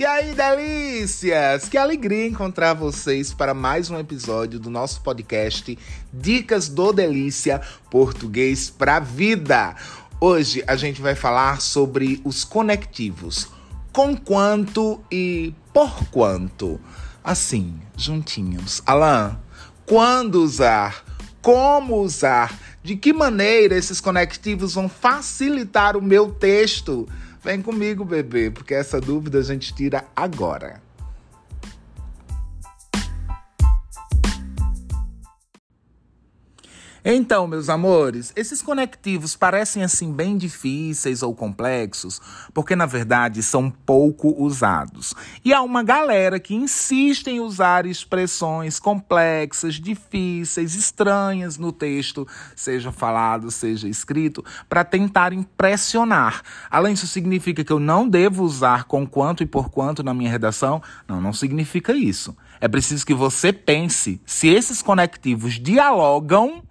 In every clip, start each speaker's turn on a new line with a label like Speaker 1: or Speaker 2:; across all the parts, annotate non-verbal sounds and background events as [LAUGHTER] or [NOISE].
Speaker 1: E aí, delícias! Que alegria encontrar vocês para mais um episódio do nosso podcast Dicas do Delícia Português para Vida. Hoje a gente vai falar sobre os conectivos. Com quanto e por quanto. Assim, juntinhos. Alan, quando usar? Como usar? De que maneira esses conectivos vão facilitar o meu texto? Vem comigo, bebê, porque essa dúvida a gente tira agora. Então, meus amores, esses conectivos parecem assim bem difíceis ou complexos, porque na verdade são pouco usados. E há uma galera que insiste em usar expressões complexas, difíceis, estranhas no texto, seja falado, seja escrito, para tentar impressionar. Além disso, significa que eu não devo usar com quanto e por quanto na minha redação? Não, não significa isso. É preciso que você pense se esses conectivos dialogam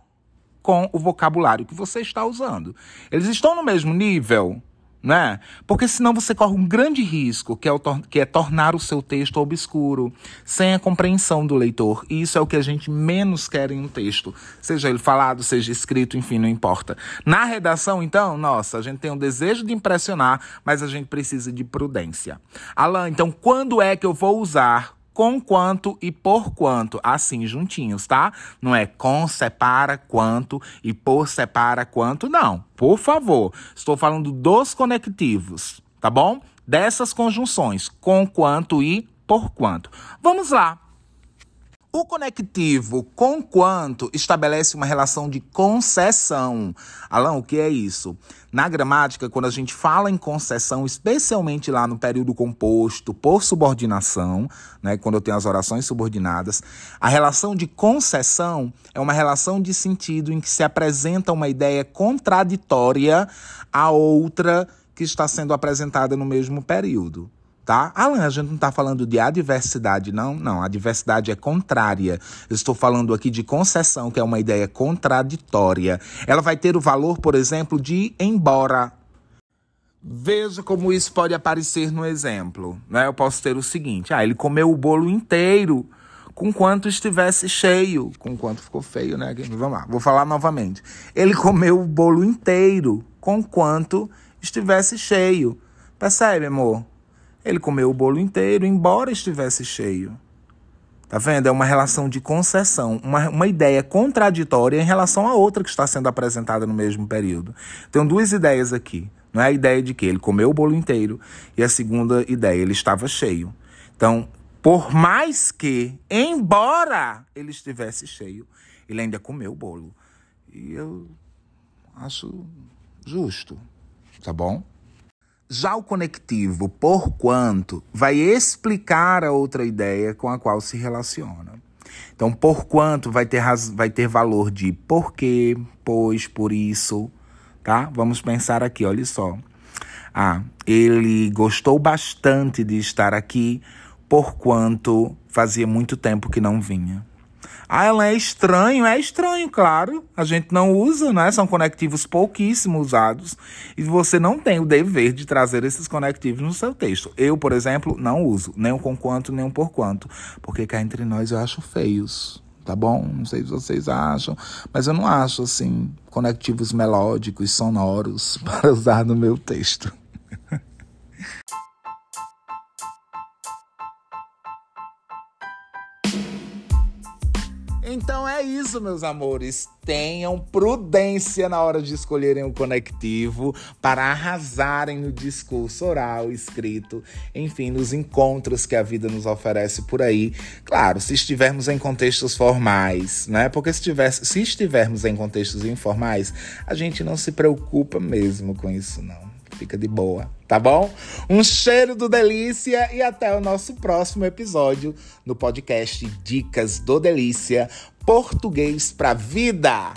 Speaker 1: com o vocabulário que você está usando. Eles estão no mesmo nível? Né? Porque senão você corre um grande risco, que é, que é tornar o seu texto obscuro, sem a compreensão do leitor. E isso é o que a gente menos quer em um texto, seja ele falado, seja escrito, enfim, não importa. Na redação, então, nossa, a gente tem um desejo de impressionar, mas a gente precisa de prudência. Alan, então quando é que eu vou usar com quanto e por quanto, assim juntinhos, tá? Não é com separa quanto e por separa quanto, não. Por favor, estou falando dos conectivos, tá bom? Dessas conjunções, com quanto e por quanto. Vamos lá. O conectivo com quanto estabelece uma relação de concessão. Alan, o que é isso? Na gramática, quando a gente fala em concessão, especialmente lá no período composto por subordinação, né, quando eu tenho as orações subordinadas, a relação de concessão é uma relação de sentido em que se apresenta uma ideia contraditória à outra que está sendo apresentada no mesmo período tá? Alan, a gente não está falando de adversidade, não? Não, a adversidade é contrária. Eu estou falando aqui de concessão, que é uma ideia contraditória. Ela vai ter o valor, por exemplo, de embora. Veja como isso pode aparecer no exemplo. Né? Eu posso ter o seguinte: ah, ele comeu o bolo inteiro com quanto estivesse cheio. Com quanto ficou feio, né? Vamos lá, vou falar novamente. Ele comeu o bolo inteiro com quanto estivesse cheio. Percebe, amor? Ele comeu o bolo inteiro, embora estivesse cheio. Tá vendo? É uma relação de concessão, uma, uma ideia contraditória em relação a outra que está sendo apresentada no mesmo período. Tem duas ideias aqui. Não é a ideia de que ele comeu o bolo inteiro e a segunda ideia, ele estava cheio. Então, por mais que, embora ele estivesse cheio, ele ainda comeu o bolo. E eu acho justo, tá bom? Já o conectivo por quanto vai explicar a outra ideia com a qual se relaciona. Então, por quanto vai ter, vai ter valor de porquê, pois, por isso, tá? Vamos pensar aqui, olha só. Ah, ele gostou bastante de estar aqui, por quanto fazia muito tempo que não vinha. Ah, ela é estranho, é estranho, claro. A gente não usa, né? São conectivos pouquíssimo usados. E você não tem o dever de trazer esses conectivos no seu texto. Eu, por exemplo, não uso, nem o com quanto, nem o por quanto. Porque cá entre nós eu acho feios. Tá bom? Não sei se vocês acham, mas eu não acho assim conectivos melódicos, sonoros [LAUGHS] para usar no meu texto. Então é isso, meus amores. Tenham prudência na hora de escolherem o conectivo para arrasarem no discurso oral, escrito, enfim, nos encontros que a vida nos oferece por aí. Claro, se estivermos em contextos formais, né? Porque se, tivesse, se estivermos em contextos informais, a gente não se preocupa mesmo com isso, não. Fica de boa, tá bom? Um cheiro do Delícia e até o nosso próximo episódio no podcast Dicas do Delícia Português pra Vida.